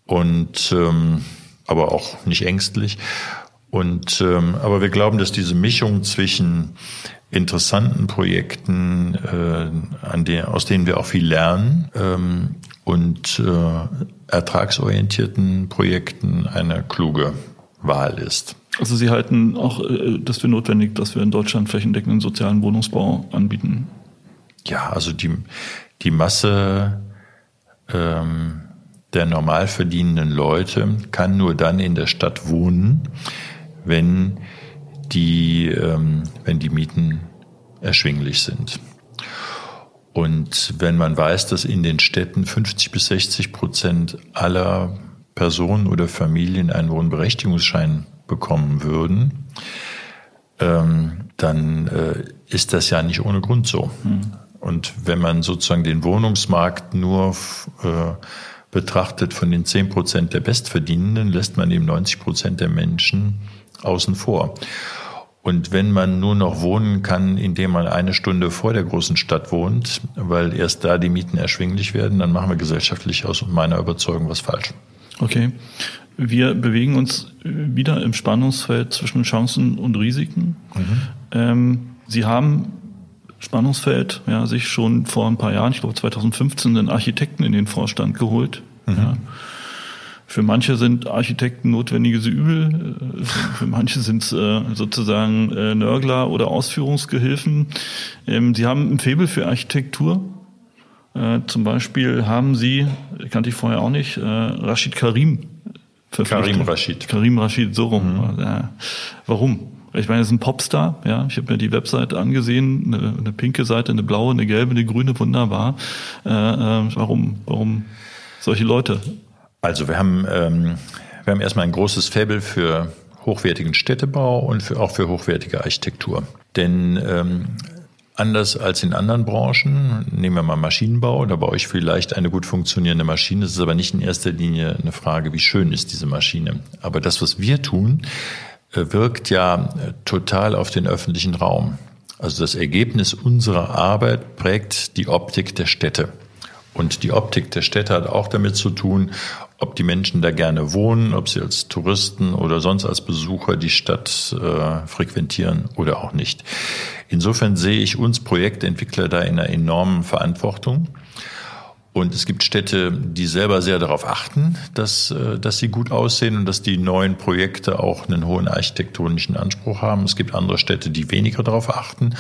und ähm, aber auch nicht ängstlich. Und ähm, aber wir glauben, dass diese Mischung zwischen interessanten Projekten, äh, an der, aus denen wir auch viel lernen ähm, und äh, ertragsorientierten Projekten eine kluge Wahl ist. Also Sie halten auch äh, das für notwendig, dass wir in Deutschland flächendeckenden sozialen Wohnungsbau anbieten? Ja, also die, die Masse ähm, der normal verdienenden Leute kann nur dann in der Stadt wohnen, wenn die, ähm, wenn die Mieten erschwinglich sind. Und wenn man weiß, dass in den Städten 50 bis 60 Prozent aller Personen oder Familien einen Wohnberechtigungsschein bekommen würden, ähm, dann äh, ist das ja nicht ohne Grund so. Mhm. Und wenn man sozusagen den Wohnungsmarkt nur äh, betrachtet von den 10 Prozent der Bestverdienenden, lässt man eben 90 Prozent der Menschen außen vor. Und wenn man nur noch wohnen kann, indem man eine Stunde vor der großen Stadt wohnt, weil erst da die Mieten erschwinglich werden, dann machen wir gesellschaftlich aus meiner Überzeugung was falsch. Okay. wir bewegen uns wieder im Spannungsfeld zwischen Chancen und Risiken. Mhm. Ähm, Sie haben Spannungsfeld, ja, sich schon vor ein paar Jahren, ich glaube 2015, einen Architekten in den Vorstand geholt. Mhm. Ja. Für manche sind Architekten notwendiges Übel, äh, für manche sind es äh, sozusagen äh, Nörgler oder Ausführungsgehilfen. Ähm, sie haben ein Faible für Architektur. Zum Beispiel haben sie, kannte ich vorher auch nicht, Rashid Karim Karim Rashid. Karim Rashid, so rum. Mhm. warum? Ich meine, es ist ein Popstar, ja. Ich habe mir die Webseite angesehen, eine, eine, pinke Seite, eine blaue, eine gelbe, eine grüne, wunderbar. Äh, äh, warum, warum solche Leute? Also wir haben, ähm, wir haben erstmal ein großes Faible für hochwertigen Städtebau und für, auch für hochwertige Architektur. Denn ähm, Anders als in anderen Branchen, nehmen wir mal Maschinenbau, da baue ich vielleicht eine gut funktionierende Maschine. Es ist aber nicht in erster Linie eine Frage, wie schön ist diese Maschine. Aber das, was wir tun, äh, wirkt ja äh, total auf den öffentlichen Raum. Also das Ergebnis unserer Arbeit prägt die Optik der Städte. Und die Optik der Städte hat auch damit zu tun, ob die Menschen da gerne wohnen, ob sie als Touristen oder sonst als Besucher die Stadt äh, frequentieren oder auch nicht. Insofern sehe ich uns Projektentwickler da in einer enormen Verantwortung. Und es gibt Städte, die selber sehr darauf achten, dass, äh, dass sie gut aussehen und dass die neuen Projekte auch einen hohen architektonischen Anspruch haben. Es gibt andere Städte, die weniger darauf achten.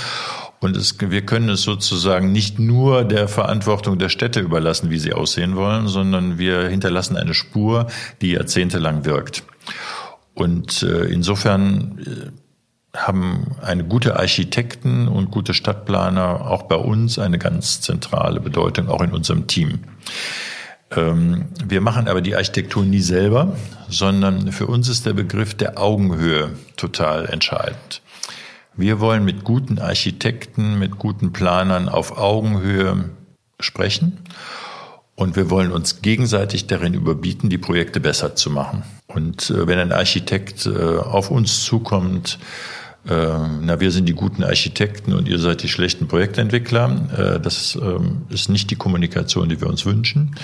Und es, wir können es sozusagen nicht nur der Verantwortung der Städte überlassen, wie sie aussehen wollen, sondern wir hinterlassen eine Spur, die jahrzehntelang wirkt. Und äh, insofern äh, haben eine gute Architekten und gute Stadtplaner auch bei uns eine ganz zentrale Bedeutung, auch in unserem Team. Ähm, wir machen aber die Architektur nie selber, sondern für uns ist der Begriff der Augenhöhe total entscheidend. Wir wollen mit guten Architekten, mit guten Planern auf Augenhöhe sprechen und wir wollen uns gegenseitig darin überbieten, die Projekte besser zu machen. Und äh, wenn ein Architekt äh, auf uns zukommt, na, wir sind die guten Architekten und ihr seid die schlechten Projektentwickler. Äh, das ähm, ist nicht die Kommunikation, die wir uns wünschen.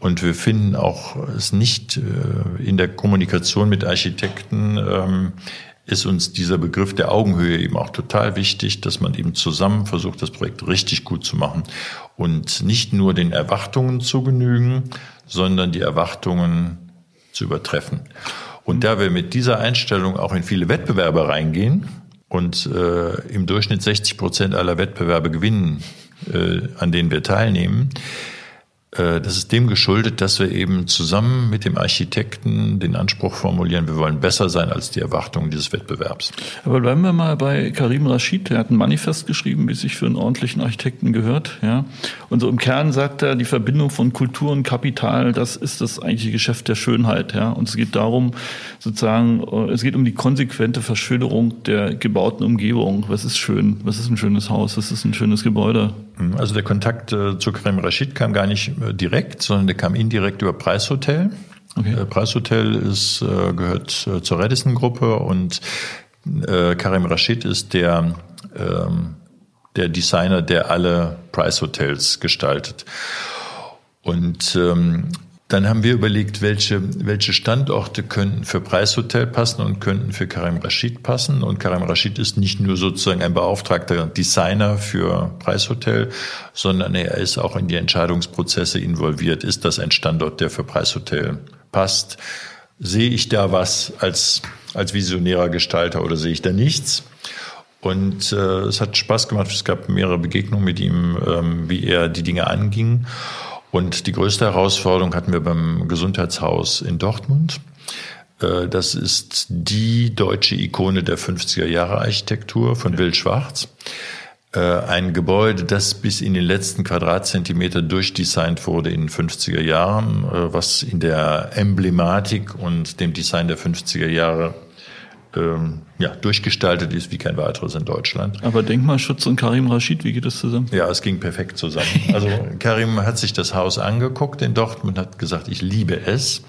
Und wir finden auch es nicht äh, in der Kommunikation mit Architekten ähm, ist uns dieser Begriff der Augenhöhe eben auch total wichtig, dass man eben zusammen versucht, das Projekt richtig gut zu machen und nicht nur den Erwartungen zu genügen, sondern die Erwartungen zu übertreffen. Und da wir mit dieser Einstellung auch in viele Wettbewerbe reingehen und äh, im Durchschnitt 60 Prozent aller Wettbewerbe gewinnen, äh, an denen wir teilnehmen, das ist dem geschuldet, dass wir eben zusammen mit dem Architekten den Anspruch formulieren, wir wollen besser sein als die Erwartungen dieses Wettbewerbs. Aber bleiben wir mal bei Karim Rashid, der hat ein Manifest geschrieben, wie sich für einen ordentlichen Architekten gehört. Ja. Und so im Kern sagt er, die Verbindung von Kultur und Kapital, das ist das eigentliche Geschäft der Schönheit. Ja. Und es geht darum, sozusagen, äh, es geht um die konsequente Verschönerung der gebauten Umgebung. Was ist schön? Was ist ein schönes Haus? Was ist ein schönes Gebäude? Also der Kontakt äh, zu Karim Rashid kam gar nicht äh, direkt, sondern der kam indirekt über Preishotel. Okay. Äh, Preishotel ist, äh, gehört äh, zur Redison-Gruppe und Karim Rashid ist der, ähm, der Designer, der alle Preishotels gestaltet. Und ähm, dann haben wir überlegt, welche, welche Standorte könnten für Preishotel passen und könnten für Karim Rashid passen. Und Karim Rashid ist nicht nur sozusagen ein beauftragter Designer für Preishotel, sondern er ist auch in die Entscheidungsprozesse involviert. Ist das ein Standort, der für Preishotel passt? Sehe ich da was als, als visionärer Gestalter oder sehe ich da nichts? Und äh, es hat Spaß gemacht. Es gab mehrere Begegnungen mit ihm, ähm, wie er die Dinge anging. Und die größte Herausforderung hatten wir beim Gesundheitshaus in Dortmund. Äh, das ist die deutsche Ikone der 50er Jahre Architektur von Will Schwarz. Äh, ein Gebäude, das bis in den letzten Quadratzentimeter durchdesignt wurde in den 50er Jahren, äh, was in der Emblematik und dem Design der 50er Jahre ähm, ja, durchgestaltet ist wie kein weiteres in Deutschland. Aber Denkmalschutz und Karim Rashid, wie geht das zusammen? Ja, es ging perfekt zusammen. Also Karim hat sich das Haus angeguckt in Dortmund, hat gesagt, ich liebe es.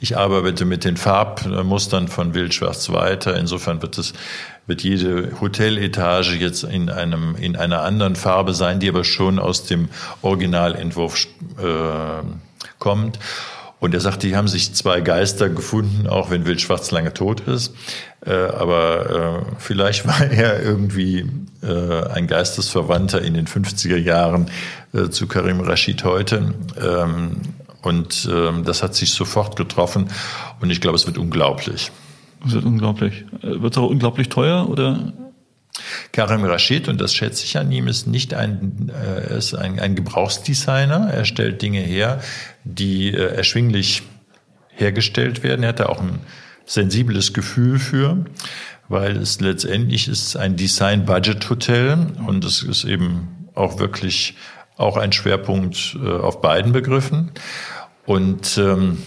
Ich arbeite mit den Farbmustern von Wildschwarz weiter. Insofern wird es wird jede Hoteletage jetzt in einem in einer anderen Farbe sein, die aber schon aus dem Originalentwurf äh, kommt. Und er sagte, die haben sich zwei Geister gefunden, auch wenn Wildschwarz lange tot ist. Äh, aber äh, vielleicht war er irgendwie äh, ein Geistesverwandter in den 50er Jahren zu Karim Rashid heute. Ähm, und ähm, das hat sich sofort getroffen. Und ich glaube, es wird unglaublich. Es wird unglaublich. Wird es auch unglaublich teuer oder? Karim Rashid, und das schätze ich an ihm, ist nicht ein, äh, ist ein, ein Gebrauchsdesigner. Er stellt Dinge her, die äh, erschwinglich hergestellt werden. Er hat da auch ein sensibles Gefühl für, weil es letztendlich ist ein Design-Budget-Hotel und es ist eben auch wirklich auch ein Schwerpunkt äh, auf beiden Begriffen. Und ähm,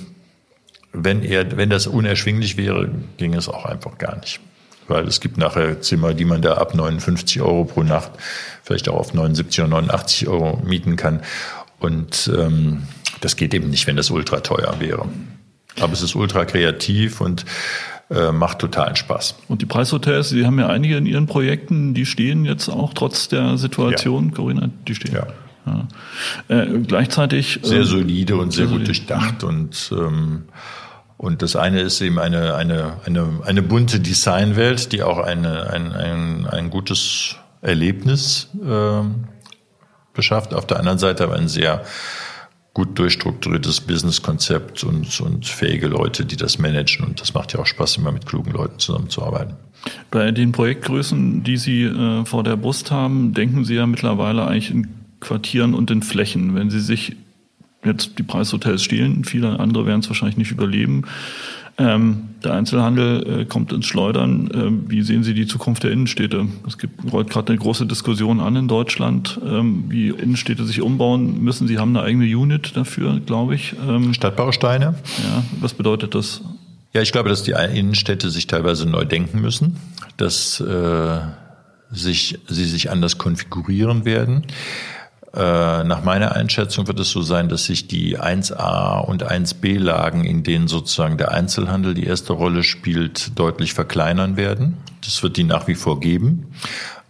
wenn er, wenn das unerschwinglich wäre, ging es auch einfach gar nicht. Weil es gibt nachher Zimmer, die man da ab 59 Euro pro Nacht, vielleicht auch auf 79 oder 89 Euro mieten kann. Und ähm, das geht eben nicht, wenn das ultra teuer wäre. Aber es ist ultra kreativ und äh, macht totalen Spaß. Und die Preishotels, Sie haben ja einige in Ihren Projekten, die stehen jetzt auch trotz der Situation, ja. Corinna, die stehen. Ja. ja. Äh, gleichzeitig. Sehr ähm, solide und sehr, sehr gut durchdacht und ähm, und das eine ist eben eine, eine, eine, eine bunte Designwelt, die auch eine, ein, ein, ein gutes Erlebnis äh, beschafft. Auf der anderen Seite aber ein sehr gut durchstrukturiertes Businesskonzept und, und fähige Leute, die das managen. Und das macht ja auch Spaß, immer mit klugen Leuten zusammenzuarbeiten. Bei den Projektgrößen, die Sie äh, vor der Brust haben, denken Sie ja mittlerweile eigentlich in Quartieren und in Flächen. Wenn Sie sich jetzt die Preishotels stehlen, viele andere werden es wahrscheinlich nicht überleben. Ähm, der Einzelhandel äh, kommt ins Schleudern. Ähm, wie sehen Sie die Zukunft der Innenstädte? Es gibt rollt gerade eine große Diskussion an in Deutschland, ähm, wie Innenstädte sich umbauen müssen. Sie haben eine eigene Unit dafür, glaube ich. Ähm, Stadtbausteine. Ja, was bedeutet das? Ja, ich glaube, dass die Innenstädte sich teilweise neu denken müssen, dass äh, sich, sie sich anders konfigurieren werden. Äh, nach meiner Einschätzung wird es so sein, dass sich die 1a und 1b Lagen, in denen sozusagen der Einzelhandel die erste Rolle spielt, deutlich verkleinern werden. Das wird die nach wie vor geben,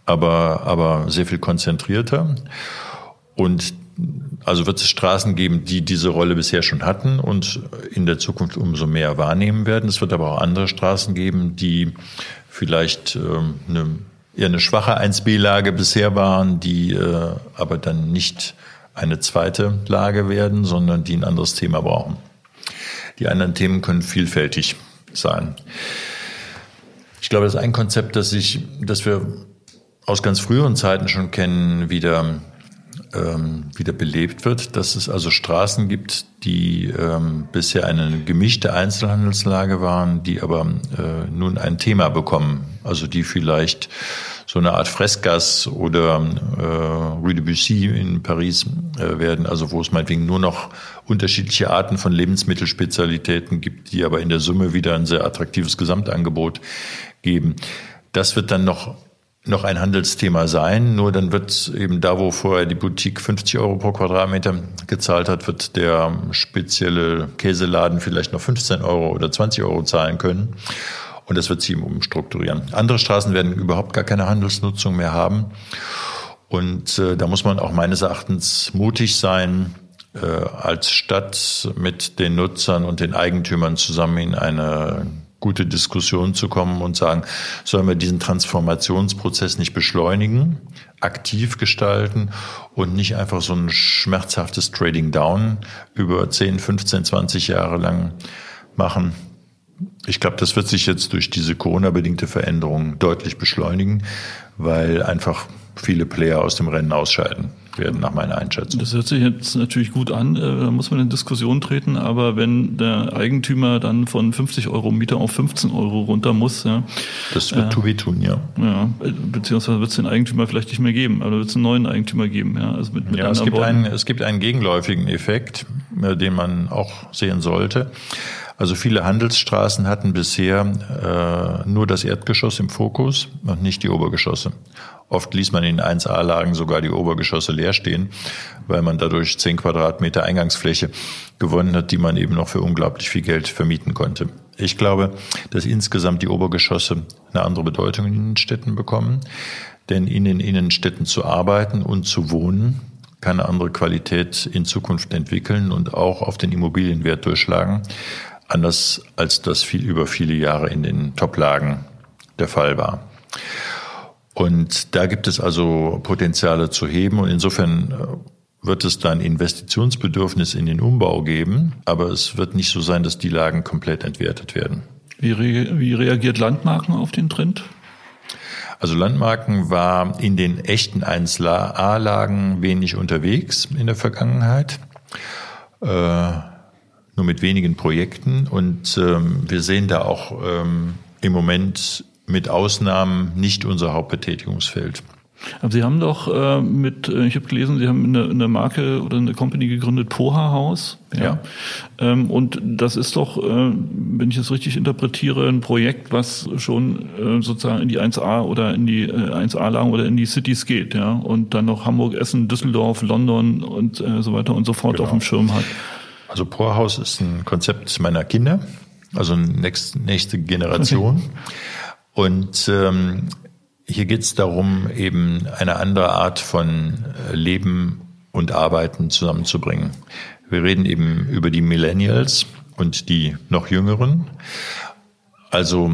aber, aber sehr viel konzentrierter. Und also wird es Straßen geben, die diese Rolle bisher schon hatten und in der Zukunft umso mehr wahrnehmen werden. Es wird aber auch andere Straßen geben, die vielleicht ähm, eine eher eine schwache 1b-Lage bisher waren, die äh, aber dann nicht eine zweite Lage werden, sondern die ein anderes Thema brauchen. Die anderen Themen können vielfältig sein. Ich glaube, das ist ein Konzept, das sich, das wir aus ganz früheren Zeiten schon kennen, wieder ähm, wieder belebt wird, dass es also Straßen gibt, die ähm, bisher eine gemischte Einzelhandelslage waren, die aber äh, nun ein Thema bekommen, also die vielleicht so eine Art Freskas oder äh, Rue de Bussy in Paris äh, werden, also wo es meinetwegen nur noch unterschiedliche Arten von Lebensmittelspezialitäten gibt, die aber in der Summe wieder ein sehr attraktives Gesamtangebot geben. Das wird dann noch noch ein Handelsthema sein. Nur dann wird eben da, wo vorher die Boutique 50 Euro pro Quadratmeter gezahlt hat, wird der spezielle Käseladen vielleicht noch 15 Euro oder 20 Euro zahlen können. Und das wird sie umstrukturieren. Andere Straßen werden überhaupt gar keine Handelsnutzung mehr haben. Und äh, da muss man auch meines Erachtens mutig sein, äh, als Stadt mit den Nutzern und den Eigentümern zusammen in eine gute Diskussion zu kommen und sagen, sollen wir diesen Transformationsprozess nicht beschleunigen, aktiv gestalten und nicht einfach so ein schmerzhaftes Trading Down über 10, 15, 20 Jahre lang machen. Ich glaube, das wird sich jetzt durch diese Corona-bedingte Veränderung deutlich beschleunigen, weil einfach viele Player aus dem Rennen ausscheiden werden, nach meiner Einschätzung. Das hört sich jetzt natürlich gut an, äh, da muss man in Diskussion treten, aber wenn der Eigentümer dann von 50 Euro Mieter auf 15 Euro runter muss, ja. Das wird äh, wehtun, ja. Ja, beziehungsweise wird es den Eigentümer vielleicht nicht mehr geben, aber wird es einen neuen Eigentümer geben, ja. Also mit, mit ja, es gibt, einen, es gibt einen gegenläufigen Effekt, äh, den man auch sehen sollte. Also viele Handelsstraßen hatten bisher äh, nur das Erdgeschoss im Fokus und nicht die Obergeschosse. Oft ließ man in 1A-Lagen sogar die Obergeschosse leer stehen, weil man dadurch 10 Quadratmeter Eingangsfläche gewonnen hat, die man eben noch für unglaublich viel Geld vermieten konnte. Ich glaube, dass insgesamt die Obergeschosse eine andere Bedeutung in den Städten bekommen. Denn in den Innenstädten zu arbeiten und zu wohnen keine andere Qualität in Zukunft entwickeln und auch auf den Immobilienwert durchschlagen, anders als das viel über viele Jahre in den Toplagen der Fall war. Und da gibt es also Potenziale zu heben und insofern äh, wird es dann Investitionsbedürfnis in den Umbau geben, aber es wird nicht so sein, dass die Lagen komplett entwertet werden. Wie, re wie reagiert Landmarken auf den Trend? Also Landmarken war in den echten 1a-Lagen wenig unterwegs in der Vergangenheit, äh, nur mit wenigen Projekten. Und ähm, wir sehen da auch ähm, im Moment mit Ausnahmen nicht unser Hauptbetätigungsfeld. Aber Sie haben doch äh, mit, äh, ich habe gelesen, Sie haben eine, eine Marke oder eine Company gegründet, Poha Haus. Ja. ja. Ähm, und das ist doch, äh, wenn ich es richtig interpretiere, ein Projekt, was schon äh, sozusagen in die 1A oder in die äh, 1A-Lagen oder in die Cities geht, ja. Und dann noch Hamburg, Essen, Düsseldorf, London und äh, so weiter und so fort genau. auf dem Schirm hat. Also Poha Haus ist ein Konzept meiner Kinder, also nächste, nächste Generation. Und ähm, hier geht es darum, eben eine andere Art von äh, Leben und Arbeiten zusammenzubringen. Wir reden eben über die Millennials und die noch jüngeren. Also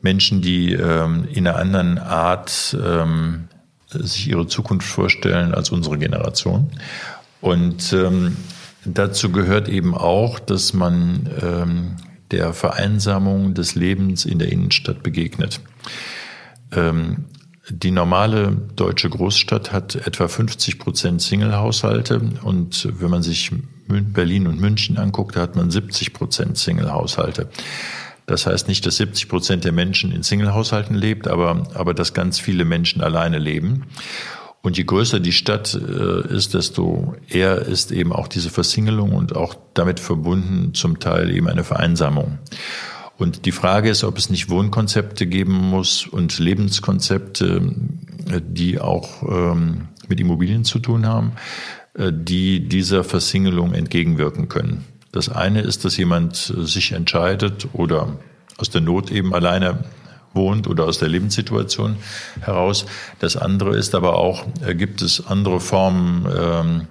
Menschen, die ähm, in einer anderen Art ähm, sich ihre Zukunft vorstellen als unsere Generation. Und ähm, dazu gehört eben auch, dass man ähm, der Vereinsamung des Lebens in der Innenstadt begegnet. Ähm, die normale deutsche Großstadt hat etwa 50 Prozent Single-Haushalte und wenn man sich Berlin und München anguckt, da hat man 70 Prozent Single-Haushalte. Das heißt nicht, dass 70 Prozent der Menschen in Single-Haushalten lebt, aber, aber dass ganz viele Menschen alleine leben. Und je größer die Stadt äh, ist, desto eher ist eben auch diese Versingelung und auch damit verbunden zum Teil eben eine Vereinsamung. Und die Frage ist, ob es nicht Wohnkonzepte geben muss und Lebenskonzepte, äh, die auch ähm, mit Immobilien zu tun haben, äh, die dieser Versingelung entgegenwirken können. Das eine ist, dass jemand sich entscheidet oder aus der Not eben alleine wohnt oder aus der Lebenssituation heraus. Das andere ist aber auch, äh, gibt es andere Formen, ähm,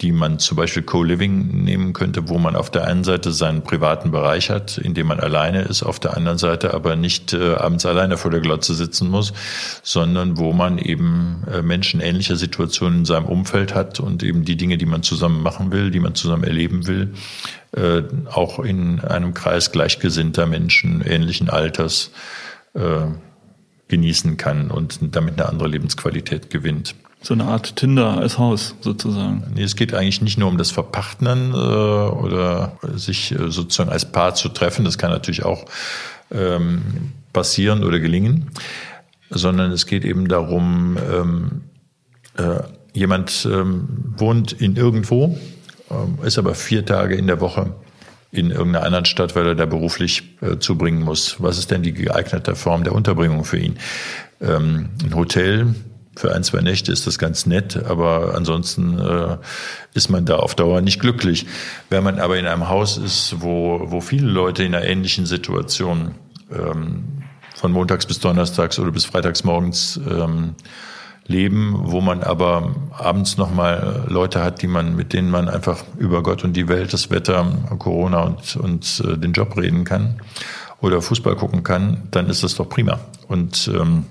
die man zum Beispiel Co-Living nehmen könnte, wo man auf der einen Seite seinen privaten Bereich hat, in dem man alleine ist, auf der anderen Seite aber nicht äh, abends alleine vor der Glotze sitzen muss, sondern wo man eben äh, Menschen ähnlicher Situationen in seinem Umfeld hat und eben die Dinge, die man zusammen machen will, die man zusammen erleben will, äh, auch in einem Kreis gleichgesinnter Menschen ähnlichen Alters äh, genießen kann und damit eine andere Lebensqualität gewinnt. So eine Art Tinder als Haus sozusagen. Nee, es geht eigentlich nicht nur um das Verpachten äh, oder sich äh, sozusagen als Paar zu treffen. Das kann natürlich auch ähm, passieren oder gelingen, sondern es geht eben darum, ähm, äh, jemand ähm, wohnt in irgendwo ähm, ist aber vier Tage in der Woche in irgendeiner anderen Stadt, weil er da beruflich äh, zubringen muss. Was ist denn die geeignete Form der Unterbringung für ihn? Ähm, ein Hotel für ein, zwei Nächte ist das ganz nett, aber ansonsten äh, ist man da auf Dauer nicht glücklich. Wenn man aber in einem Haus ist, wo, wo viele Leute in einer ähnlichen Situation ähm, von montags bis donnerstags oder bis freitags morgens ähm, leben, wo man aber abends nochmal Leute hat, die man, mit denen man einfach über Gott und die Welt, das Wetter, Corona und, und äh, den Job reden kann oder Fußball gucken kann, dann ist das doch prima. Und ähm,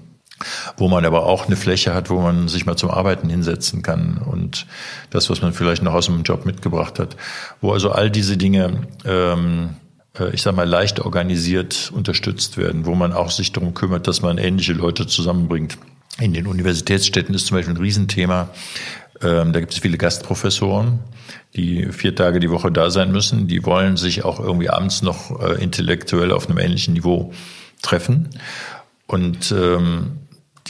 wo man aber auch eine Fläche hat, wo man sich mal zum Arbeiten hinsetzen kann und das, was man vielleicht noch aus dem Job mitgebracht hat, wo also all diese Dinge ähm, äh, ich sag mal, leicht organisiert unterstützt werden, wo man auch sich darum kümmert, dass man ähnliche Leute zusammenbringt. In den Universitätsstädten ist zum Beispiel ein Riesenthema. Ähm, da gibt es viele Gastprofessoren, die vier Tage die Woche da sein müssen. Die wollen sich auch irgendwie abends noch äh, intellektuell auf einem ähnlichen Niveau treffen. Und ähm,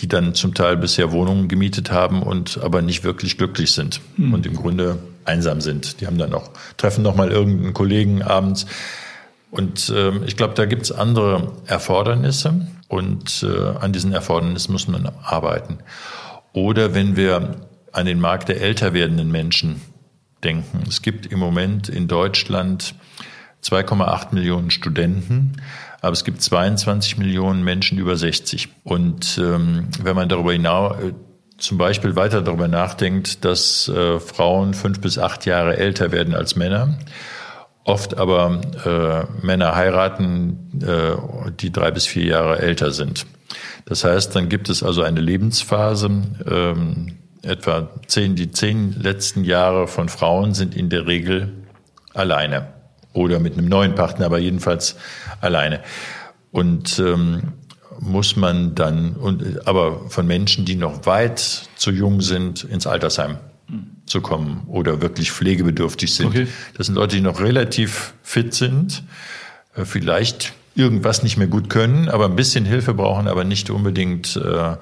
die dann zum Teil bisher Wohnungen gemietet haben und aber nicht wirklich glücklich sind mhm. und im Grunde einsam sind. Die haben dann auch, treffen noch mal irgendeinen Kollegen abends. Und ähm, ich glaube, da gibt es andere Erfordernisse. Und äh, an diesen Erfordernissen muss man arbeiten. Oder wenn wir an den Markt der älter werdenden Menschen denken. Es gibt im Moment in Deutschland 2,8 Millionen Studenten, aber es gibt 22 Millionen Menschen über 60. Und ähm, wenn man darüber hinaus zum Beispiel weiter darüber nachdenkt, dass äh, Frauen fünf bis acht Jahre älter werden als Männer, oft aber äh, Männer heiraten, äh, die drei bis vier Jahre älter sind. Das heißt, dann gibt es also eine Lebensphase, ähm, etwa zehn, die zehn letzten Jahre von Frauen sind in der Regel alleine oder mit einem neuen Partner, aber jedenfalls alleine. Und ähm, muss man dann, und, aber von Menschen, die noch weit zu jung sind, ins Altersheim zu kommen oder wirklich pflegebedürftig sind. Okay. Das sind Leute, die noch relativ fit sind, äh, vielleicht irgendwas nicht mehr gut können, aber ein bisschen Hilfe brauchen, aber nicht unbedingt äh,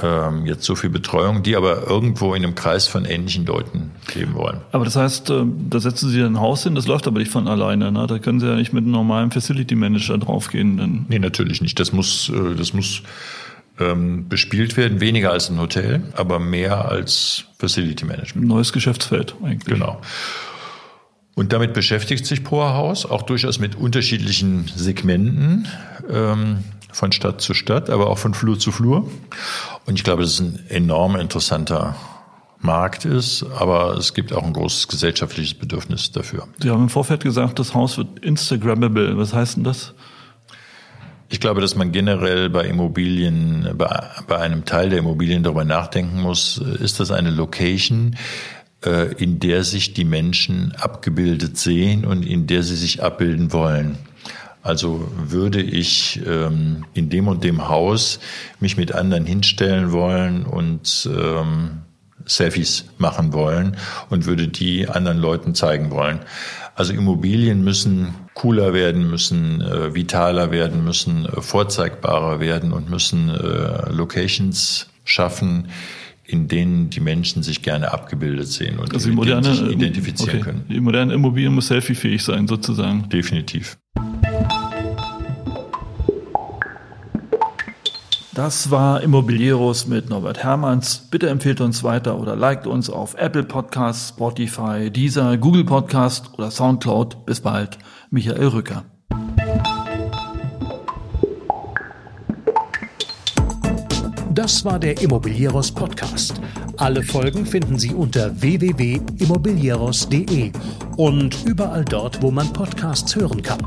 ähm, jetzt so viel Betreuung, die aber irgendwo in einem Kreis von ähnlichen Leuten leben wollen. Aber das heißt, äh, da setzen Sie ein Haus hin, das läuft aber nicht von alleine. Ne? Da können Sie ja nicht mit einem normalen Facility Manager draufgehen. Dann nee, natürlich nicht. Das muss, äh, das muss ähm, bespielt werden, weniger als ein Hotel, aber mehr als Facility Management. Neues Geschäftsfeld eigentlich. Genau. Und damit beschäftigt sich Poa Haus auch durchaus mit unterschiedlichen Segmenten. Ähm, von Stadt zu Stadt, aber auch von Flur zu Flur. Und ich glaube, dass es ein enorm interessanter Markt ist, aber es gibt auch ein großes gesellschaftliches Bedürfnis dafür. Sie haben im Vorfeld gesagt, das Haus wird Instagrammable. Was heißt denn das? Ich glaube, dass man generell bei Immobilien, bei, bei einem Teil der Immobilien darüber nachdenken muss, ist das eine Location, äh, in der sich die Menschen abgebildet sehen und in der sie sich abbilden wollen. Also würde ich ähm, in dem und dem Haus mich mit anderen hinstellen wollen und ähm, Selfies machen wollen und würde die anderen Leuten zeigen wollen. Also Immobilien müssen cooler werden, müssen äh, vitaler werden, müssen äh, vorzeigbarer werden und müssen äh, Locations schaffen, in denen die Menschen sich gerne abgebildet sehen und also moderne, sich identifizieren okay. können. Die moderne Immobilie muss selfiefähig sein, sozusagen. Definitiv. Das war Immobilieros mit Norbert Hermanns. Bitte empfehlt uns weiter oder liked uns auf Apple Podcasts, Spotify, Deezer, Google Podcast oder Soundcloud. Bis bald. Michael Rücker. Das war der Immobilieros Podcast. Alle Folgen finden Sie unter www.immobilieros.de und überall dort, wo man Podcasts hören kann.